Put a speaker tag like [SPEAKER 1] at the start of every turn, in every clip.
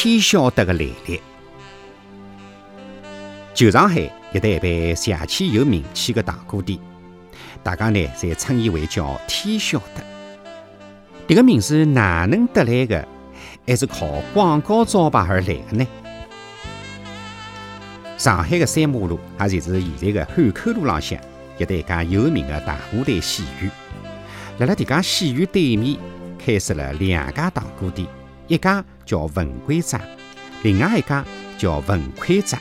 [SPEAKER 1] 天晓得的来历。旧上海有得一爿邪气有名气的糖果店，大家呢侪称伊为叫天晓得。迭个名字哪能得来的？还是靠广告招牌而来的呢？上海的三马路，也就是现在的汉口路浪向，有得一家有名的大舞台戏院。辣辣迭家戏院对面，开设了两家糖果店，一家叫文贵斋，另外一家叫文魁斋。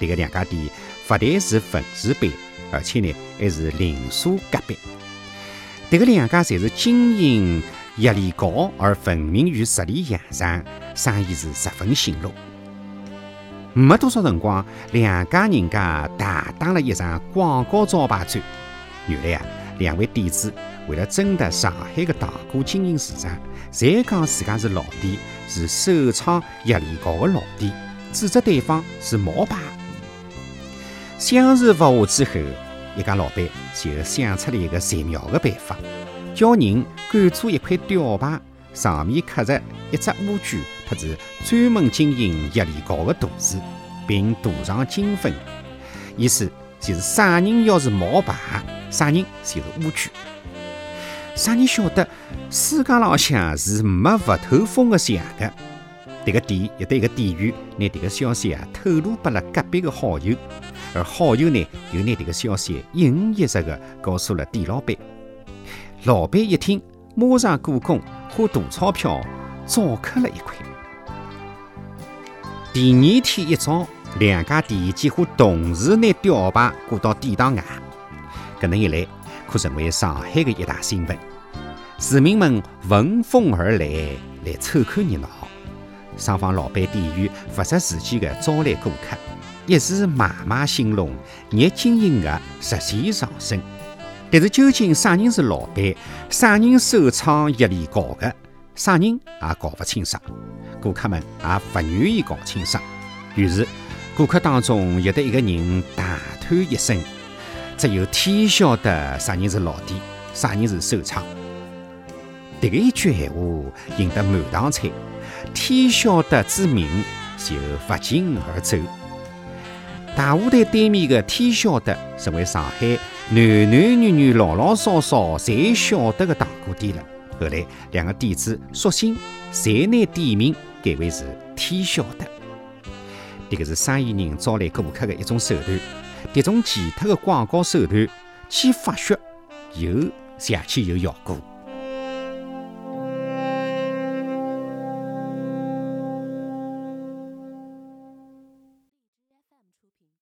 [SPEAKER 1] 迭个两家店不但是文字辈，而且呢还是邻舍隔壁。迭个两家侪是经营。压力高而闻名于十里洋场，生意是十分兴隆。没多少辰光，两家人家大打了一场广告招牌战。原来啊，两位店主为了争夺上海的糖果经营市场，侪讲自家是老店，是首创压力高的老店，指责对方是冒牌。相持不下之后，一家老板就想出了一个绝妙的办法。叫人赶做一块吊牌，上面刻着一只乌龟，特子专门经营压力高的图字，并涂上金粉。意思就是啥人要是冒牌，啥人就是乌龟。啥人晓得世界浪向是没不透风的墙的？这个店有得一个店员拿这个消息啊透露给了隔壁的好友，而好友呢又拿这个消息一五一十的告诉了店老板。老板一听，马上雇工花大钞票早刻了一块。第二天一早，两家店几乎同时拿吊牌挂到店堂外。搿能一来，可成为上海的一大新闻。市民们闻风而来，来凑看热闹。双方老板店员不失时机地招来顾客，一时买卖兴隆，业经营额直线上升。但是究竟啥人是老板，啥人首创业力高的，啥人也搞不清爽，顾客们也不愿意搞清爽。于是，顾客当中有的一个人大叹一声：“只有天晓得啥人是老弟，啥人是首创。”迭个一句闲话引得满堂彩，天晓得之名就不胫而走。大舞台对面的天晓得成为上海。男男女女、老老少少侪晓得的糖果店了。后来，两个店主索性侪拿店名改为是“天晓得”。迭个是生意人招揽顾客的一种手段。迭种奇特的广告手段，既发噱又邪气有效果。